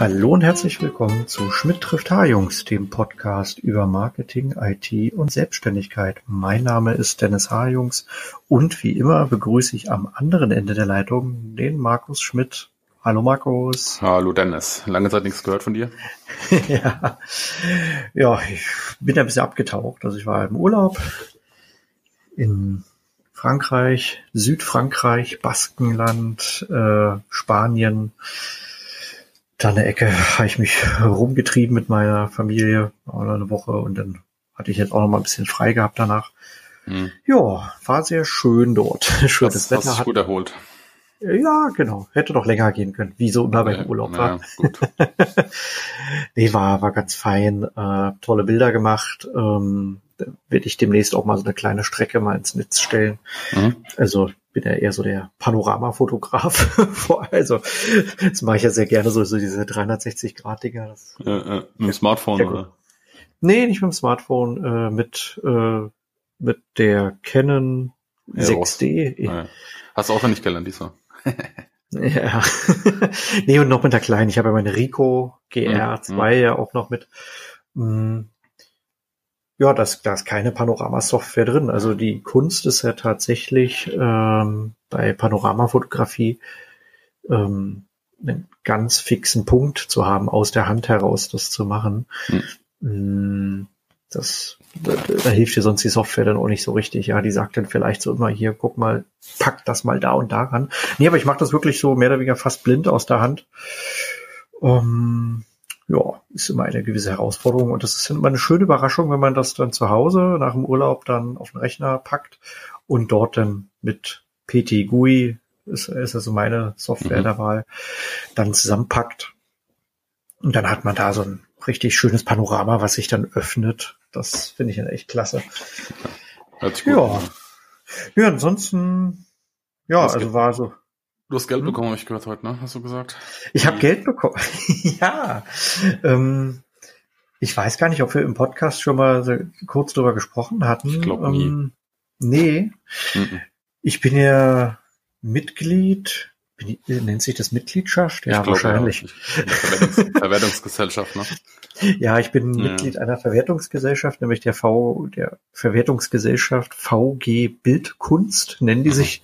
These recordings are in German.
Hallo und herzlich willkommen zu Schmidt trifft H-Jungs, dem Podcast über Marketing, IT und Selbstständigkeit. Mein Name ist Dennis H-Jungs und wie immer begrüße ich am anderen Ende der Leitung den Markus Schmidt. Hallo Markus. Hallo Dennis. Lange Zeit nichts gehört von dir. ja. ja, ich bin ein bisschen abgetaucht. Also ich war im Urlaub in Frankreich, Südfrankreich, Baskenland, äh, Spanien. Da eine Ecke habe ich mich rumgetrieben mit meiner Familie, oder eine Woche und dann hatte ich jetzt auch noch mal ein bisschen frei gehabt danach. Hm. Ja, war sehr schön dort. Schönes das, Wetter. Hast gut erholt. Ja, genau. Hätte doch länger gehen können, wie so immer beim Urlaub war. Ja, nee, war, war ganz fein. Äh, tolle Bilder gemacht. Ähm, werde ich demnächst auch mal so eine kleine Strecke mal ins Netz stellen. Mhm. Also bin ja eher so der Panoramafotograf. also das mache ich ja sehr gerne, so, so diese 360-Grad-Dinger. Äh, äh, mit dem Smartphone, oder? Nee, nicht mit dem Smartphone, äh, mit, äh, mit der Canon ja, 6D. Ja. Hast du auch nicht gelernt diesmal? ja. nee, und noch mit der kleinen. Ich habe ja meine Rico GR2 mhm. ja auch noch mit. Mm, ja, das, da ist keine Panoramasoftware drin. Also die Kunst ist ja tatsächlich ähm, bei Panoramafotografie ähm, einen ganz fixen Punkt zu haben, aus der Hand heraus das zu machen. Hm. Das, da, da hilft dir sonst die Software dann auch nicht so richtig. Ja, die sagt dann vielleicht so immer hier, guck mal, pack das mal da und da ran. Nee, aber ich mache das wirklich so mehr oder weniger fast blind aus der Hand. Um, ja, ist immer eine gewisse Herausforderung und das ist immer eine schöne Überraschung, wenn man das dann zu Hause nach dem Urlaub dann auf den Rechner packt und dort dann mit PT GUI, ist, ist also meine Software mhm. der Wahl, dann zusammenpackt. Und dann hat man da so ein richtig schönes Panorama, was sich dann öffnet. Das finde ich dann echt klasse. Ja. Ja, ansonsten, ja, also war so, Du hast Geld hm? bekommen, habe ich gehört heute, ne? Hast du gesagt? Ich habe Geld bekommen. ja. Ähm, ich weiß gar nicht, ob wir im Podcast schon mal so kurz drüber gesprochen hatten. Ich glaube nie. Ähm, nee. Mhm. Ich bin ja Mitglied. Ich, nennt sich das Mitgliedschaft? Ja, glaub, wahrscheinlich. Ja. Verwertungs Verwertungsgesellschaft, ne? Ja, ich bin ja. Mitglied einer Verwertungsgesellschaft, nämlich der V, der Verwertungsgesellschaft VG Bildkunst, nennen die mhm. sich.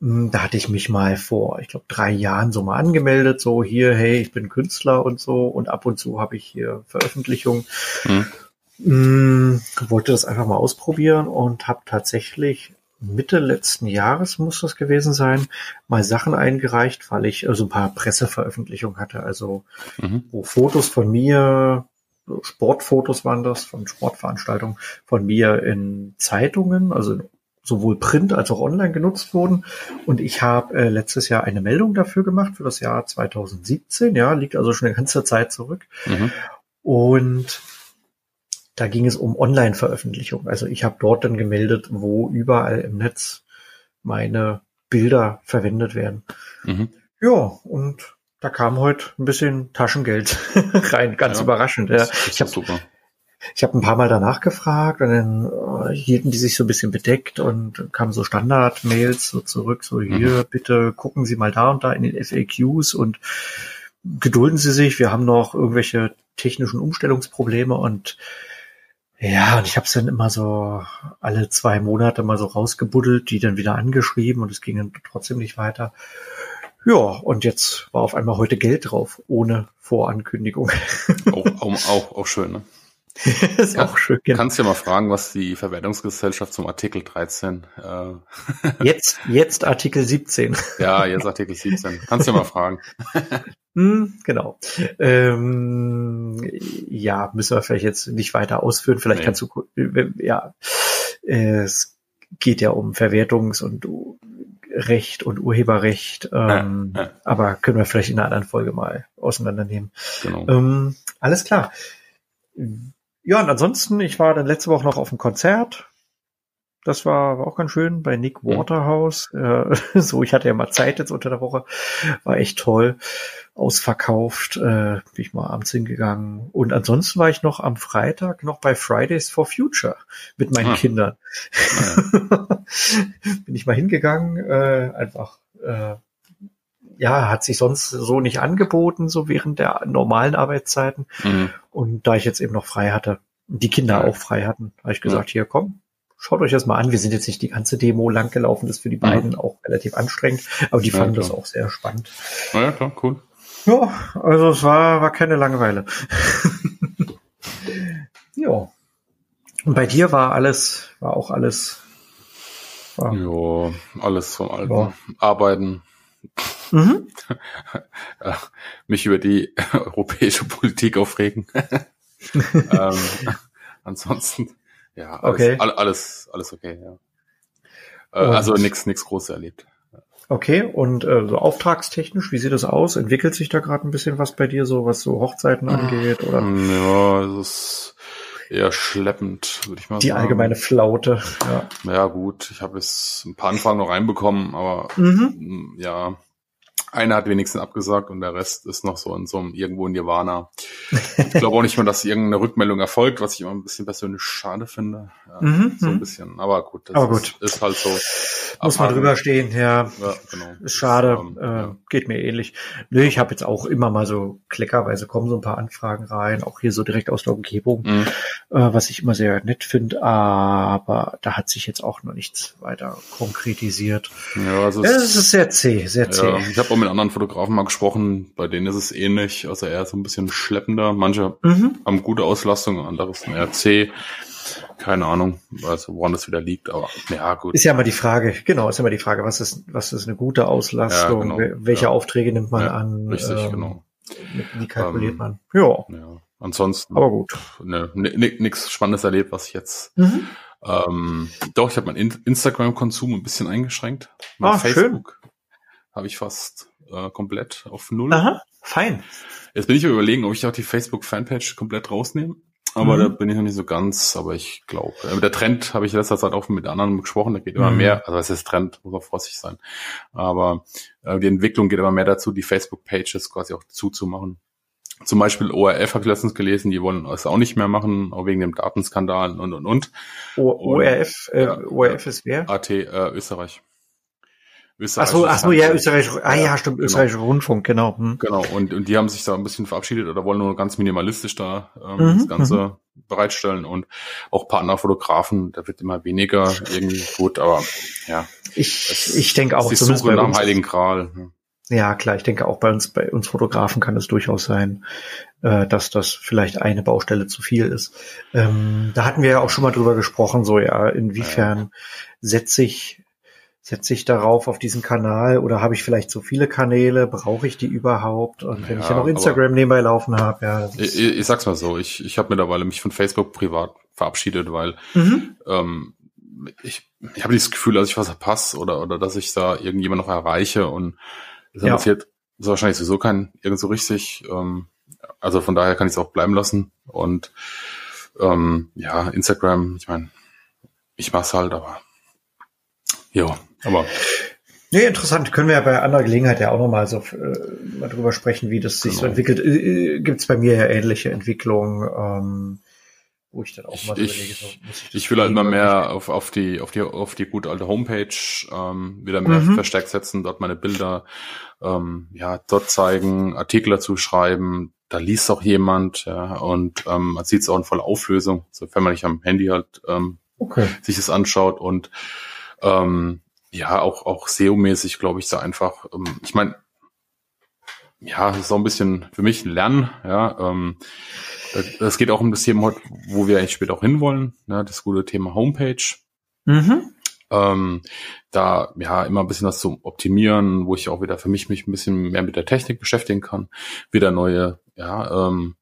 Hm, da hatte ich mich mal vor, ich glaube, drei Jahren so mal angemeldet, so hier, hey, ich bin Künstler und so und ab und zu habe ich hier Veröffentlichungen. Hm. Hm, wollte das einfach mal ausprobieren und habe tatsächlich Mitte letzten Jahres muss das gewesen sein, mal Sachen eingereicht, weil ich also ein paar Presseveröffentlichungen hatte, also mhm. wo Fotos von mir, Sportfotos waren das, von Sportveranstaltungen von mir in Zeitungen, also sowohl print als auch online genutzt wurden. Und ich habe äh, letztes Jahr eine Meldung dafür gemacht für das Jahr 2017. Ja, liegt also schon eine ganze Zeit zurück. Mhm. Und da ging es um Online-Veröffentlichung. Also ich habe dort dann gemeldet, wo überall im Netz meine Bilder verwendet werden. Mhm. Ja, und da kam heute ein bisschen Taschengeld rein, ganz ja, überraschend. Ja. Ich habe super. Ich habe ein paar Mal danach gefragt und dann äh, hielten die sich so ein bisschen bedeckt und kamen so Standard-Mails so zurück, so hier, mhm. bitte gucken Sie mal da und da in den FAQs und gedulden Sie sich, wir haben noch irgendwelche technischen Umstellungsprobleme und ja, und ich habe es dann immer so alle zwei Monate mal so rausgebuddelt, die dann wieder angeschrieben und es ging dann trotzdem nicht weiter. Ja, und jetzt war auf einmal heute Geld drauf, ohne Vorankündigung. Auch, auch, auch, auch schön, ne? ist ja, auch schön. Genau. Kannst ja mal fragen, was die Verwertungsgesellschaft zum Artikel 13. Äh jetzt, jetzt Artikel 17. ja, jetzt Artikel 17. Kannst ja mal fragen. hm, genau. Ähm, ja, müssen wir vielleicht jetzt nicht weiter ausführen. Vielleicht nee. kannst du, äh, ja, es geht ja um Verwertungs- und Recht und Urheberrecht, ähm, ja, ja. aber können wir vielleicht in einer anderen Folge mal auseinandernehmen. Genau. Ähm, alles klar. Ja, und ansonsten, ich war dann letzte Woche noch auf dem Konzert. Das war, war auch ganz schön bei Nick mhm. Waterhouse. Mhm. Äh, so, ich hatte ja mal Zeit jetzt unter der Woche. War echt toll. Ausverkauft. Äh, bin ich mal abends hingegangen. Und ansonsten war ich noch am Freitag noch bei Fridays for Future mit meinen ah. Kindern. Ah, ja. bin ich mal hingegangen, äh, einfach äh, ja, hat sich sonst so nicht angeboten, so während der normalen Arbeitszeiten. Mhm. Und da ich jetzt eben noch frei hatte, die Kinder ja. auch frei hatten, habe ich gesagt, ja. hier komm, schaut euch das mal an. Wir sind jetzt nicht die ganze Demo lang gelaufen, das ist für die beiden auch relativ anstrengend, aber die fanden das auch sehr spannend. Ja, klar, cool. Ja, also es war, war keine Langeweile. ja. Und bei dir war alles, war auch alles. War, ja, alles vom Alten. Ja. Arbeiten. Mhm. Mich über die europäische Politik aufregen. ähm, ansonsten, ja, alles, okay. alles, alles okay, ja. Äh, also nichts, nichts Großes erlebt. Okay, und äh, so auftragstechnisch, wie sieht das aus? Entwickelt sich da gerade ein bisschen was bei dir, so was so Hochzeiten angeht? Oder? Ja, es ist eher schleppend, würde ich mal Die sagen. Die allgemeine Flaute, ja. Ja, gut, ich habe jetzt ein paar Anfragen noch reinbekommen, aber mhm. ja, einer hat wenigstens abgesagt und der Rest ist noch so in so einem irgendwo in Nirvana. Ich glaube auch nicht mehr, dass irgendeine Rückmeldung erfolgt, was ich immer ein bisschen persönlich schade finde. Ja, mhm, so ein mhm. bisschen. Aber gut, das Aber gut. Ist, ist halt so. Muss man drüber stehen, ja. ja genau. Ist schade. Ähm, äh, ja. Geht mir ähnlich. Nö, ich habe jetzt auch immer mal so kleckerweise kommen so ein paar Anfragen rein, auch hier so direkt aus der Umgebung, mhm. äh, was ich immer sehr nett finde. Aber da hat sich jetzt auch noch nichts weiter konkretisiert. Ja, also es ist sehr zäh, sehr zäh. Ich habe mit anderen Fotografen mal gesprochen, bei denen ist es ähnlich, also eher so ein bisschen schleppender. Manche mhm. haben gute Auslastung, andere sind zäh. Keine Ahnung, also woran das wieder liegt, aber ja, gut. Ist ja immer die Frage, genau, ist ja immer die Frage, was ist, was ist eine gute Auslastung, ja, genau, welche ja. Aufträge nimmt man ja, an? Richtig, ähm, genau. Wie kalkuliert ähm, man? Ja. ja. Ansonsten. Aber gut. Ne, nichts Spannendes erlebt, was ich jetzt. Mhm. Ähm, doch, ich habe meinen Instagram-Konsum ein bisschen eingeschränkt. Mein ah, Facebook habe ich fast äh, komplett auf Null. Aha, fein. Jetzt bin ich überlegen, ob ich auch die Facebook-Fanpage komplett rausnehme. Aber mhm. da bin ich noch nicht so ganz, aber ich glaube. Äh, der Trend habe ich letzter Zeit auch mit anderen gesprochen, da geht immer mhm. mehr, also es ist Trend, muss man vorsichtig sein. Aber äh, die Entwicklung geht immer mehr dazu, die Facebook-Pages quasi auch zuzumachen. Zum Beispiel ORF habe ich letztens gelesen, die wollen es auch nicht mehr machen, auch wegen dem Datenskandal und und und. O ORF, äh, ja, ORF ist wer? AT äh, Österreich. Ach so, ach so, ja, Österreich, ah ja, stimmt, genau. österreichischer Rundfunk, genau. Hm. Genau, und, und die haben sich da ein bisschen verabschiedet oder wollen nur ganz minimalistisch da ähm, mhm, das Ganze mhm. bereitstellen und auch Partnerfotografen, da wird immer weniger irgendwie gut, aber ja. Ich, ich denke auch. Die Suche nach dem Heiligen Gral. Ja. Ja, klar, ich denke auch bei uns, bei uns Fotografen kann es durchaus sein, äh, dass das vielleicht eine Baustelle zu viel ist. Ähm, da hatten wir ja auch schon mal drüber gesprochen, so ja, inwiefern setze ich setze ich darauf auf diesen Kanal oder habe ich vielleicht so viele Kanäle? Brauche ich die überhaupt? Und wenn ja, ich ja noch Instagram nebenbei laufen habe, ja. Ich, ich, sag's mal so, ich, ich habe mittlerweile mich von Facebook privat verabschiedet, weil mhm. ähm, ich, ich habe dieses Gefühl, dass ich was verpasse oder, oder dass ich da irgendjemand noch erreiche und das ja. interessiert ist wahrscheinlich sowieso kein irgend so richtig. Ähm, also von daher kann ich es auch bleiben lassen. Und ähm, ja, Instagram, ich meine, ich mach's halt, aber ja, aber. Nee, interessant. Können wir ja bei anderer Gelegenheit ja auch nochmal so äh, mal drüber sprechen, wie das sich genau. so entwickelt. Äh, äh Gibt es bei mir ja ähnliche Entwicklungen, ähm, wo ich dann auch mal ich, überlege, so, muss ich, ich will halt immer mehr auf, auf die auf die auf die gute alte Homepage ähm, wieder mehr mhm. verstärkt setzen, dort meine Bilder ähm, ja dort zeigen, Artikel dazu schreiben. Da liest auch jemand, ja, und ähm, man sieht es auch in voller Auflösung, sofern man nicht am Handy halt ähm, okay. sich das anschaut und ähm, ja, auch, auch SEO-mäßig, glaube ich, da einfach, ähm, ich meine, ja, das ist auch ein bisschen für mich ein Lernen, ja. Ähm, das geht auch um das Thema heute, wo wir eigentlich später auch hinwollen, ne, das gute Thema Homepage. Mhm. Ähm, da ja immer ein bisschen was zu optimieren, wo ich auch wieder für mich mich ein bisschen mehr mit der Technik beschäftigen kann, wieder neue, ja, ähm,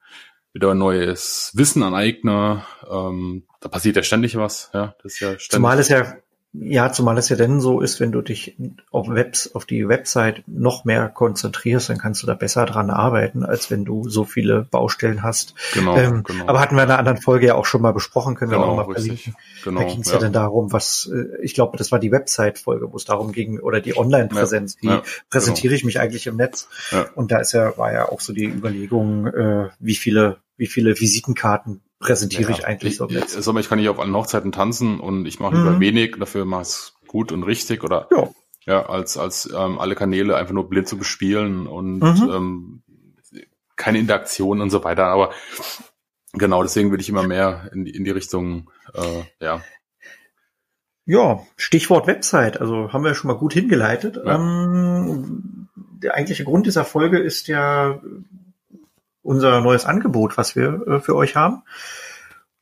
wieder neues Wissen aneigne. Ähm, da passiert ja ständig was, ja. Das ist ja ständig. Zumal es ja ja, zumal es ja denn so ist, wenn du dich auf Webs, auf die Website noch mehr konzentrierst, dann kannst du da besser dran arbeiten, als wenn du so viele Baustellen hast. Genau, ähm, genau. Aber hatten wir in einer anderen Folge ja auch schon mal besprochen, können genau, wir auch mal verlinken. Genau, da ging es ja. ja dann darum, was, äh, ich glaube, das war die Website-Folge, wo es darum ging, oder die Online-Präsenz, ja, wie ja, präsentiere genau. ich mich eigentlich im Netz? Und da ist ja, war ja auch so die Überlegung, äh, wie viele, wie viele Visitenkarten präsentiere ja, ich eigentlich so jetzt. Sommer, ich kann nicht auf allen Hochzeiten tanzen und ich mache lieber mhm. wenig, dafür mache ich es gut und richtig oder ja. Ja, als, als ähm, alle Kanäle einfach nur blind zu bespielen und mhm. ähm, keine Interaktion und so weiter. Aber genau, deswegen würde ich immer mehr in die, in die Richtung, äh, ja. Ja, Stichwort Website, also haben wir schon mal gut hingeleitet. Ja. Ähm, der eigentliche Grund dieser Folge ist ja unser neues Angebot, was wir äh, für euch haben.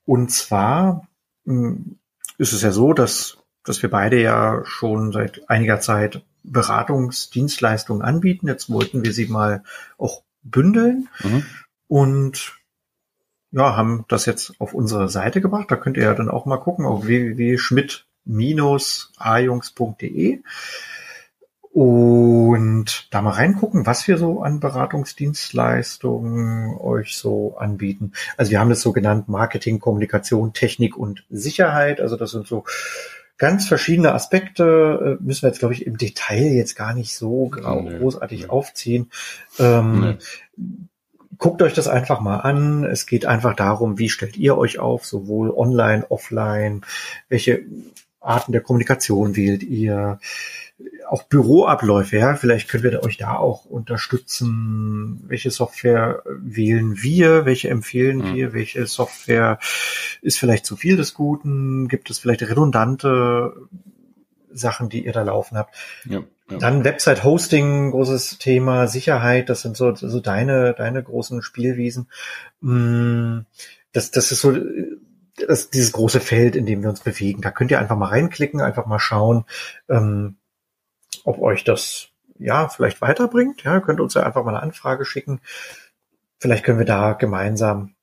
Und zwar mh, hm, ist es ja so, dass, dass wir beide ja schon seit einiger Zeit Beratungsdienstleistungen anbieten. Jetzt wollten wir sie mal auch bündeln mhm. und ja, haben das jetzt auf unsere Seite gebracht. Da könnt ihr ja dann auch mal gucken auf www.schmidt-ajungs.de und da mal reingucken, was wir so an Beratungsdienstleistungen euch so anbieten. Also wir haben das so genannt Marketing, Kommunikation, Technik und Sicherheit. Also das sind so ganz verschiedene Aspekte. Äh, müssen wir jetzt, glaube ich, im Detail jetzt gar nicht so nee, großartig nee. aufziehen. Ähm, nee. Guckt euch das einfach mal an. Es geht einfach darum, wie stellt ihr euch auf, sowohl online, offline, welche Arten der Kommunikation wählt ihr, auch Büroabläufe, ja, vielleicht können wir euch da auch unterstützen. Welche Software wählen wir? Welche empfehlen mhm. wir? Welche Software ist vielleicht zu viel des Guten? Gibt es vielleicht redundante Sachen, die ihr da laufen habt? Ja, ja. Dann Website Hosting, großes Thema, Sicherheit, das sind so, so deine, deine großen Spielwiesen. Mm, das, das ist so, das, dieses große Feld, in dem wir uns bewegen. Da könnt ihr einfach mal reinklicken, einfach mal schauen, ähm, ob euch das ja vielleicht weiterbringt. Ja, könnt uns ja einfach mal eine Anfrage schicken. Vielleicht können wir da gemeinsam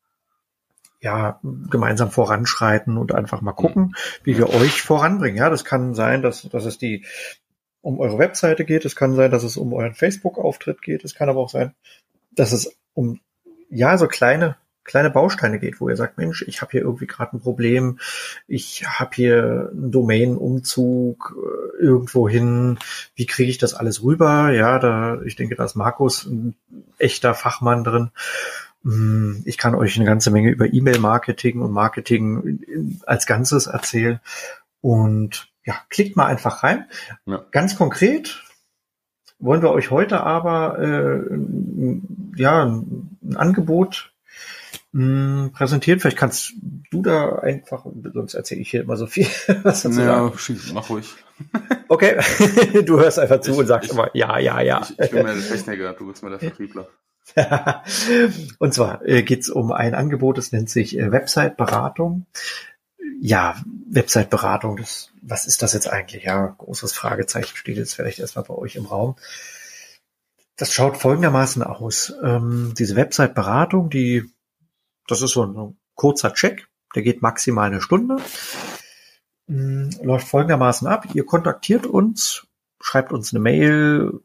ja, gemeinsam voranschreiten und einfach mal gucken, wie wir euch voranbringen. Ja, das kann sein, dass, dass es die um eure Webseite geht. Es kann sein, dass es um euren Facebook-Auftritt geht. Es kann aber auch sein, dass es um ja so kleine kleine Bausteine geht, wo ihr sagt, Mensch, ich habe hier irgendwie gerade ein Problem, ich habe hier einen Domain-Umzug äh, irgendwo hin, wie kriege ich das alles rüber? Ja, da, ich denke, da ist Markus ein echter Fachmann drin. Hm, ich kann euch eine ganze Menge über E-Mail-Marketing und Marketing als Ganzes erzählen. Und ja, klickt mal einfach rein. Ja. Ganz konkret wollen wir euch heute aber äh, ja ein Angebot mh, hm, präsentieren. Vielleicht kannst du da einfach, sonst erzähle ich hier immer so viel. Was dazu ja, schieß, mach ruhig. Okay, du hörst einfach zu ich, und sagst ich, immer, ja, ja, ja. Ich, ich bin mehr der Techniker, du bist mir der Vertriebler. und zwar äh, geht es um ein Angebot, das nennt sich äh, Website-Beratung. Ja, Website-Beratung, was ist das jetzt eigentlich? Ja, großes Fragezeichen steht jetzt vielleicht erstmal bei euch im Raum. Das schaut folgendermaßen aus. Ähm, diese Website-Beratung, die das ist so ein kurzer Check, der geht maximal eine Stunde. Hm, läuft folgendermaßen ab. Ihr kontaktiert uns, schreibt uns eine Mail,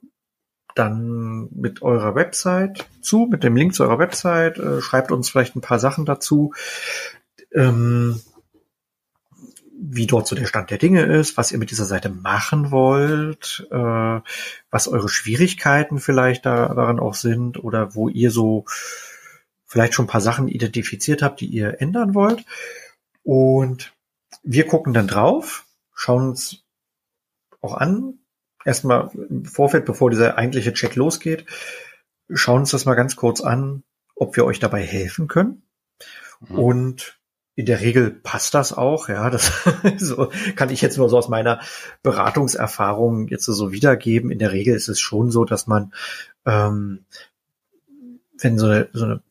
dann mit eurer Website zu, mit dem Link zu eurer Website, äh, schreibt uns vielleicht ein paar Sachen dazu, ähm, wie dort so der Stand der Dinge ist, was ihr mit dieser Seite machen wollt, äh, was eure Schwierigkeiten vielleicht da, daran auch sind oder wo ihr so vielleicht schon ein paar Sachen identifiziert habt, die ihr ändern wollt. Und wir gucken dann drauf, schauen uns auch an, erstmal im Vorfeld, bevor dieser eigentliche Check losgeht, schauen uns das mal ganz kurz an, ob wir euch dabei helfen können. Mhm. Und in der Regel passt das auch, ja. Das so kann ich jetzt nur so aus meiner Beratungserfahrung jetzt so wiedergeben. In der Regel ist es schon so, dass man, ähm, wenn so eine, so eine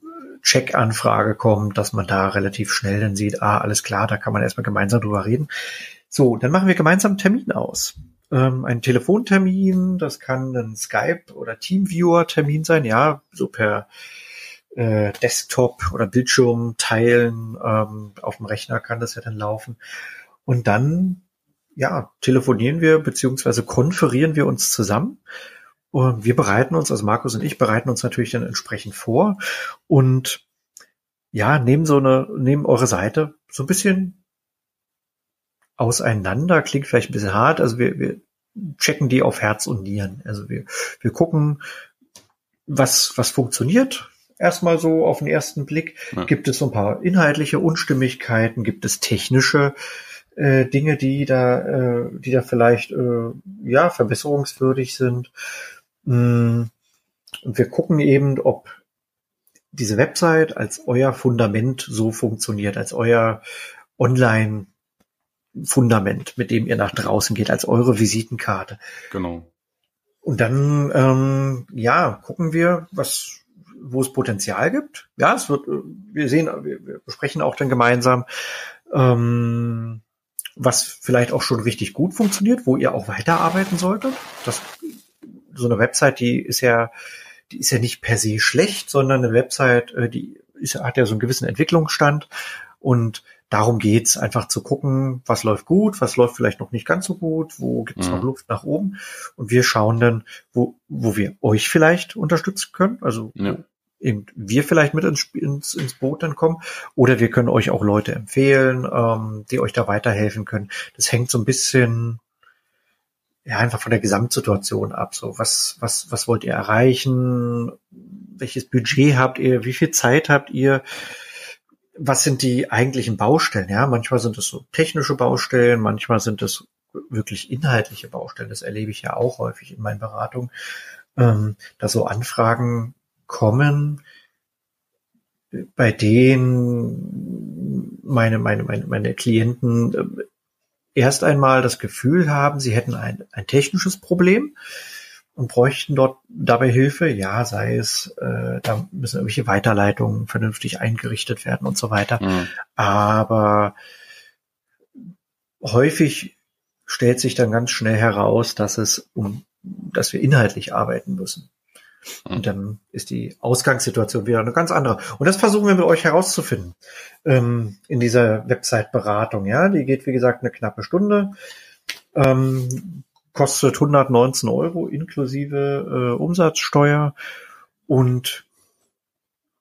Check-Anfrage kommt, dass man da relativ schnell dann sieht, ah, alles klar, da kann man erstmal gemeinsam drüber reden. So, dann machen wir gemeinsam einen Termin aus. Ähm, ein Telefontermin, das kann ein Skype- oder Teamviewer-Termin sein, ja, so per äh, Desktop oder Bildschirm teilen. Ähm, auf dem Rechner kann das ja dann laufen. Und dann, ja, telefonieren wir beziehungsweise konferieren wir uns zusammen und wir bereiten uns, also Markus und ich bereiten uns natürlich dann entsprechend vor und ja, nehmen so eine, nehmen eure Seite so ein bisschen auseinander, klingt vielleicht ein bisschen hart, also wir, wir checken die auf Herz und Nieren. Also wir, wir gucken, was, was funktioniert, erstmal so auf den ersten Blick. Ja. Gibt es so ein paar inhaltliche Unstimmigkeiten? Gibt es technische äh, Dinge, die da, äh, die da vielleicht äh, ja verbesserungswürdig sind. Mm, und wir gucken eben, ob diese Website als euer Fundament so funktioniert, als euer Online Fundament, mit dem ihr nach draußen geht, als eure Visitenkarte. Genau. Und dann, ähm, ja, gucken wir, was, wo es Potenzial gibt. Ja, es wird, wir sehen, wir, wir besprechen auch dann gemeinsam, ähm, was vielleicht auch schon richtig gut funktioniert, wo ihr auch weiterarbeiten solltet. Das, so eine Website, die ist ja, die ist ja nicht per se schlecht, sondern eine Website, äh, die ist, hat ja so einen gewissen Entwicklungsstand und darum geht's, einfach zu gucken, was läuft gut, was läuft vielleicht noch nicht ganz so gut, wo gibt's mhm. noch Luft nach oben. Und wir schauen dann, wo, wo wir euch vielleicht unterstützen können. Also ja. eben wir vielleicht mit ins, ins, ins Boot dann kommen. Oder wir können euch auch Leute empfehlen, ähm, die euch da weiterhelfen können. Das hängt so ein bisschen ja, einfach von der Gesamtsituation ab. So, was, was, was wollt ihr erreichen? Welches Budget habt ihr? Wie viel Zeit habt ihr? was sind die eigentlichen Baustellen? Ja, manchmal sind es so technische Baustellen, manchmal sind es wirklich inhaltliche Baustellen. Das erlebe ich ja auch häufig in meinen Beratungen, ähm, dass so Anfragen kommen, bei denen meine, meine, meine, meine Klienten äh, erst einmal das Gefühl haben, sie hätten ein, ein technisches Problem und bräuchten dort dabei Hilfe, ja, sei es, äh, da müssen irgendwelche Weiterleitungen vernünftig eingerichtet werden und so weiter. Mhm. Aber häufig stellt sich dann ganz schnell heraus, dass es um, dass wir inhaltlich arbeiten müssen. Und dann ist die Ausgangssituation wieder eine ganz andere. Und das versuchen wir mit euch herauszufinden ähm, in dieser Website-Beratung. Ja, die geht wie gesagt eine knappe Stunde. Ähm, kostet 119 Euro inklusive äh, Umsatzsteuer und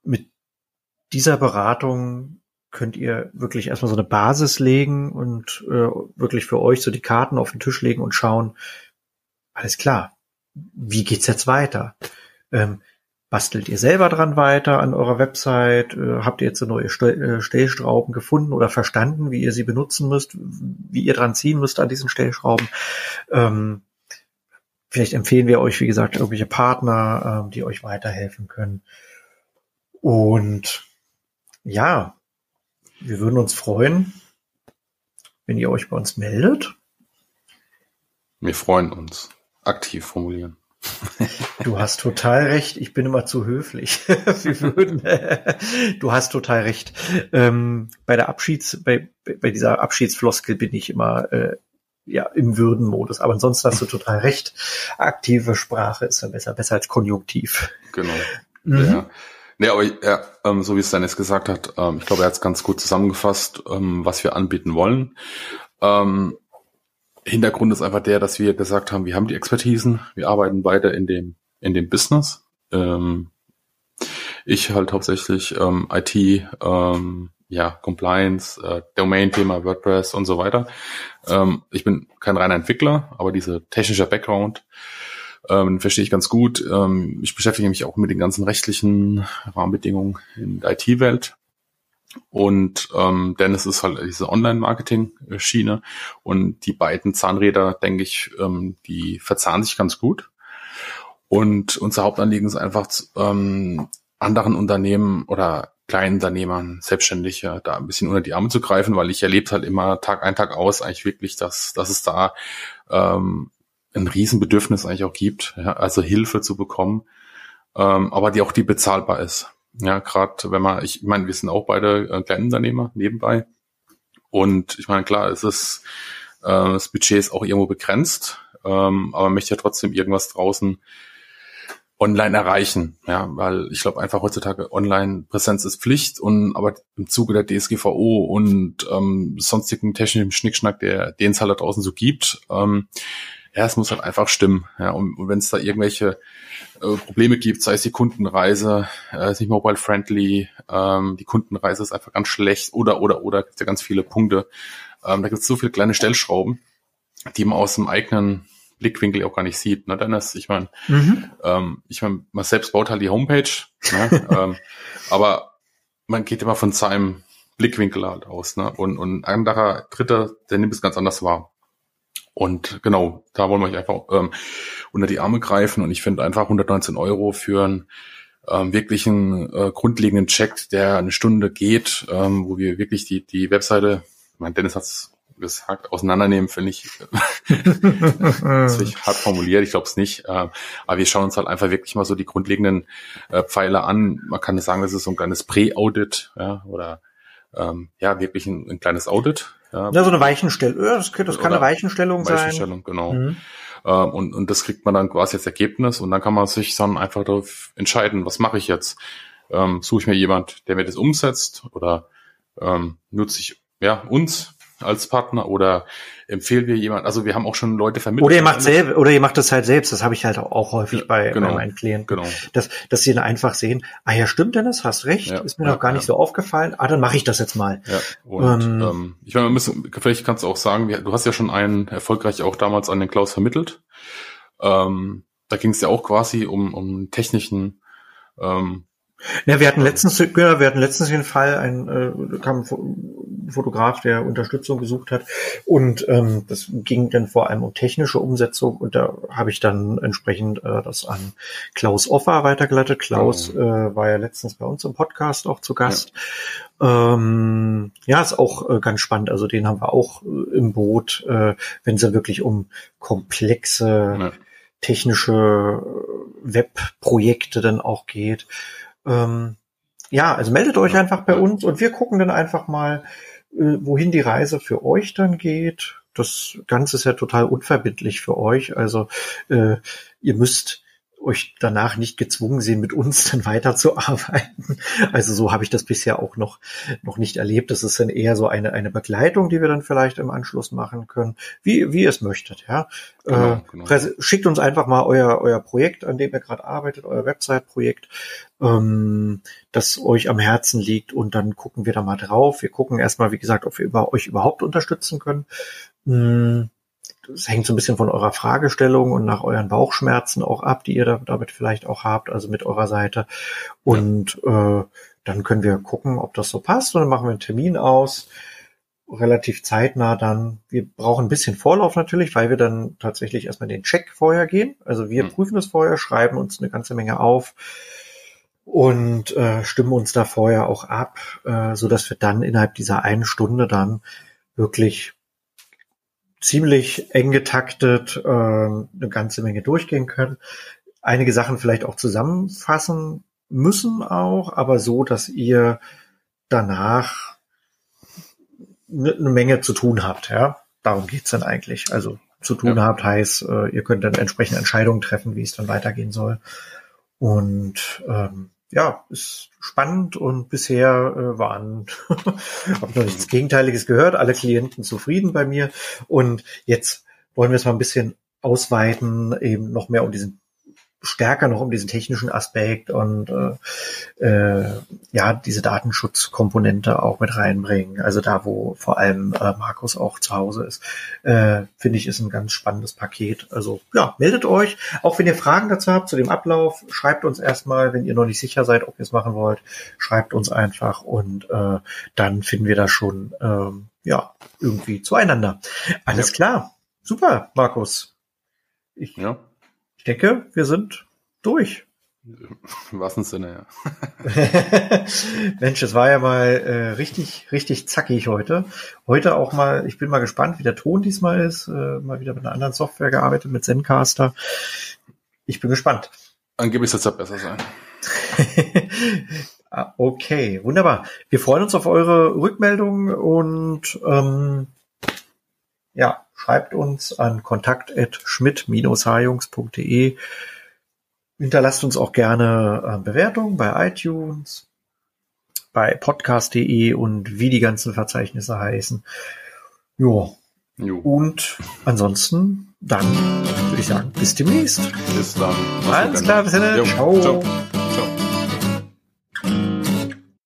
mit dieser Beratung könnt ihr wirklich erstmal so eine Basis legen und äh, wirklich für euch so die Karten auf den Tisch legen und schauen, alles klar, wie geht's jetzt weiter? Ähm, Bastelt ihr selber dran weiter an eurer Website? Äh, habt ihr jetzt so neue äh, Stellschrauben gefunden oder verstanden, wie ihr sie benutzen müsst, wie ihr dran ziehen müsst an diesen Stellschrauben? Ähm, vielleicht empfehlen wir euch, wie gesagt, irgendwelche Partner, ähm, die euch weiterhelfen können. Und ja, wir würden uns freuen, wenn ihr euch bei uns meldet. Wir freuen uns. Aktiv formulieren. Du hast total recht. Ich bin immer zu höflich. Wir würden, du hast total recht. Ähm, bei der Abschieds, bei, bei dieser Abschiedsfloskel bin ich immer äh, ja im Würdenmodus. Aber ansonsten hast du total recht. Aktive Sprache ist dann besser, besser als Konjunktiv. Genau. Mhm. Ja. Nee, aber ja, ähm, so wie es Dennis gesagt hat, ähm, ich glaube, er hat es ganz gut zusammengefasst, ähm, was wir anbieten wollen. Ähm, Hintergrund ist einfach der, dass wir gesagt haben, wir haben die Expertisen, wir arbeiten weiter in dem, in dem Business. Ähm, ich halt hauptsächlich ähm, IT, ähm, ja, Compliance, äh, Domain-Thema, WordPress und so weiter. Ähm, ich bin kein reiner Entwickler, aber dieser technische Background ähm, verstehe ich ganz gut. Ähm, ich beschäftige mich auch mit den ganzen rechtlichen Rahmenbedingungen in der IT-Welt. Und ähm, Dennis ist halt diese Online-Marketing-Schiene und die beiden Zahnräder, denke ich, ähm, die verzahnen sich ganz gut. Und unser Hauptanliegen ist einfach ähm, anderen Unternehmen oder kleinen Unternehmern, Selbstständige, da ein bisschen unter die Arme zu greifen, weil ich erlebt halt immer Tag ein, Tag aus eigentlich wirklich, dass, dass es da ähm, ein Riesenbedürfnis eigentlich auch gibt, ja, also Hilfe zu bekommen, ähm, aber die auch die bezahlbar ist. Ja, gerade wenn man, ich meine, wir sind auch beide äh, Kleinunternehmer nebenbei. Und ich meine, klar, es ist, äh, das Budget ist auch irgendwo begrenzt, ähm, aber man möchte ja trotzdem irgendwas draußen online erreichen. Ja, weil ich glaube einfach heutzutage Online-Präsenz ist Pflicht und aber im Zuge der DSGVO und ähm, sonstigen technischen Schnickschnack, der den es halt da draußen so gibt, ähm, ja, es muss halt einfach stimmen. Ja, und, und wenn es da irgendwelche äh, Probleme gibt, sei es die Kundenreise, äh, ist nicht mobile friendly, ähm, die Kundenreise ist einfach ganz schlecht oder oder oder gibt ja ganz viele Punkte. Ähm, da gibt es so viele kleine Stellschrauben, die man aus dem eigenen Blickwinkel auch gar nicht sieht. Ne, Dennis? Ich meine, mhm. ähm, ich meine, man selbst baut halt die Homepage, ne, ähm, aber man geht immer von seinem Blickwinkel halt aus. Ne? Und, und ein anderer, dritter, der nimmt es ganz anders wahr. Und genau, da wollen wir euch einfach ähm, unter die Arme greifen. Und ich finde einfach 119 Euro für einen ähm, wirklichen äh, grundlegenden Check, der eine Stunde geht, ähm, wo wir wirklich die, die Webseite, mein Dennis hat's gesagt, auseinandernehmen, finde ich, das ich hart formuliert, ich glaube es nicht. Äh, aber wir schauen uns halt einfach wirklich mal so die grundlegenden äh, Pfeile an. Man kann sagen, das ist so ein kleines Pre-Audit ja, oder ähm, ja, wirklich ein, ein kleines Audit. Ja, ja so eine Weichenstellung. Das, das kann eine Weichenstellung, sein. Weichenstellung, genau. Mhm. Ähm, und, und das kriegt man dann quasi als Ergebnis und dann kann man sich dann einfach darauf entscheiden, was mache ich jetzt? Ähm, suche ich mir jemand, der mir das umsetzt oder ähm, nutze ich ja uns als Partner oder empfehlen wir jemand, also wir haben auch schon Leute vermittelt. Oder ihr macht selber, oder ihr macht das halt selbst, das habe ich halt auch häufig bei, genau, bei meinen Klienten. Genau. Dass, dass sie dann einfach sehen, ah ja, stimmt Dennis, hast recht, ja, ist mir ja, noch gar nicht ja. so aufgefallen, ah, dann mache ich das jetzt mal. Ja, und ähm, ähm, ich meine, wir müssen, vielleicht kannst du auch sagen, du hast ja schon einen erfolgreich auch damals an den Klaus vermittelt. Ähm, da ging es ja auch quasi um, um technischen ähm, ja, wir hatten letztens, ja, wir hatten letztens den Fall, ein äh, kam ein Fotograf, der Unterstützung gesucht hat und ähm, das ging dann vor allem um technische Umsetzung und da habe ich dann entsprechend äh, das an Klaus Offer weitergeleitet. Klaus oh. äh, war ja letztens bei uns im Podcast auch zu Gast. Ja, ähm, ja ist auch äh, ganz spannend. Also den haben wir auch äh, im Boot, äh, wenn es ja wirklich um komplexe ja. technische Webprojekte dann auch geht. Ähm, ja, also meldet euch einfach bei uns und wir gucken dann einfach mal, äh, wohin die Reise für euch dann geht. Das Ganze ist ja total unverbindlich für euch. Also äh, ihr müsst euch danach nicht gezwungen sehen, mit uns dann weiterzuarbeiten. Also so habe ich das bisher auch noch, noch nicht erlebt. Das ist dann eher so eine, eine Begleitung, die wir dann vielleicht im Anschluss machen können, wie, wie ihr es möchtet. Ja? Genau, äh, genau. Schickt uns einfach mal euer, euer Projekt, an dem ihr gerade arbeitet, euer Website-Projekt, ähm, das euch am Herzen liegt und dann gucken wir da mal drauf. Wir gucken erstmal, wie gesagt, ob wir über, euch überhaupt unterstützen können. Hm das hängt so ein bisschen von eurer Fragestellung und nach euren Bauchschmerzen auch ab, die ihr da, damit vielleicht auch habt, also mit eurer Seite. Und ja. äh, dann können wir gucken, ob das so passt und dann machen wir einen Termin aus. Relativ zeitnah dann. Wir brauchen ein bisschen Vorlauf natürlich, weil wir dann tatsächlich erstmal den Check vorher gehen. Also wir mhm. prüfen das vorher, schreiben uns eine ganze Menge auf und äh, stimmen uns da vorher auch ab, äh, so dass wir dann innerhalb dieser einen Stunde dann wirklich ziemlich eng getaktet äh, eine ganze Menge durchgehen können. Einige Sachen vielleicht auch zusammenfassen müssen auch, aber so, dass ihr danach eine Menge zu tun habt. Ja, darum geht's dann eigentlich. Also zu tun ja. habt heißt, äh, ihr könnt dann entsprechende Entscheidungen treffen, wie es dann weitergehen soll. Und ähm, ja, ist spannend und bisher äh, waren, habe noch nichts Gegenteiliges gehört, alle Klienten zufrieden bei mir. Und jetzt wollen wir es mal ein bisschen ausweiten, eben noch mehr um diesen stärker noch um diesen technischen Aspekt und äh, äh, ja diese Datenschutzkomponente auch mit reinbringen. Also da, wo vor allem äh, Markus auch zu Hause ist, äh, finde ich, ist ein ganz spannendes Paket. Also ja, meldet euch. Auch wenn ihr Fragen dazu habt zu dem Ablauf, schreibt uns erstmal, wenn ihr noch nicht sicher seid, ob ihr es machen wollt, schreibt uns einfach und äh, dann finden wir da schon ähm, ja irgendwie zueinander. Alles ja. klar, super, Markus. Ich ja denke, wir sind durch. Im wahrsten Sinne, ja. Mensch, es war ja mal äh, richtig, richtig zackig heute. Heute auch mal, ich bin mal gespannt, wie der Ton diesmal ist. Äh, mal wieder mit einer anderen Software gearbeitet, mit Zencaster. Ich bin gespannt. Angeblich soll es ja besser sein. Ah, okay, wunderbar. Wir freuen uns auf eure Rückmeldungen und ähm, ja, schreibt uns an kontakt.schmidt-hajungs.de. Hinterlasst uns auch gerne äh, Bewertungen bei iTunes, bei podcast.de und wie die ganzen Verzeichnisse heißen. Jo. jo. Und ansonsten dann würde ich sagen, bis demnächst. Bis dann. Alles klar, bis dann. Ciao. Ciao.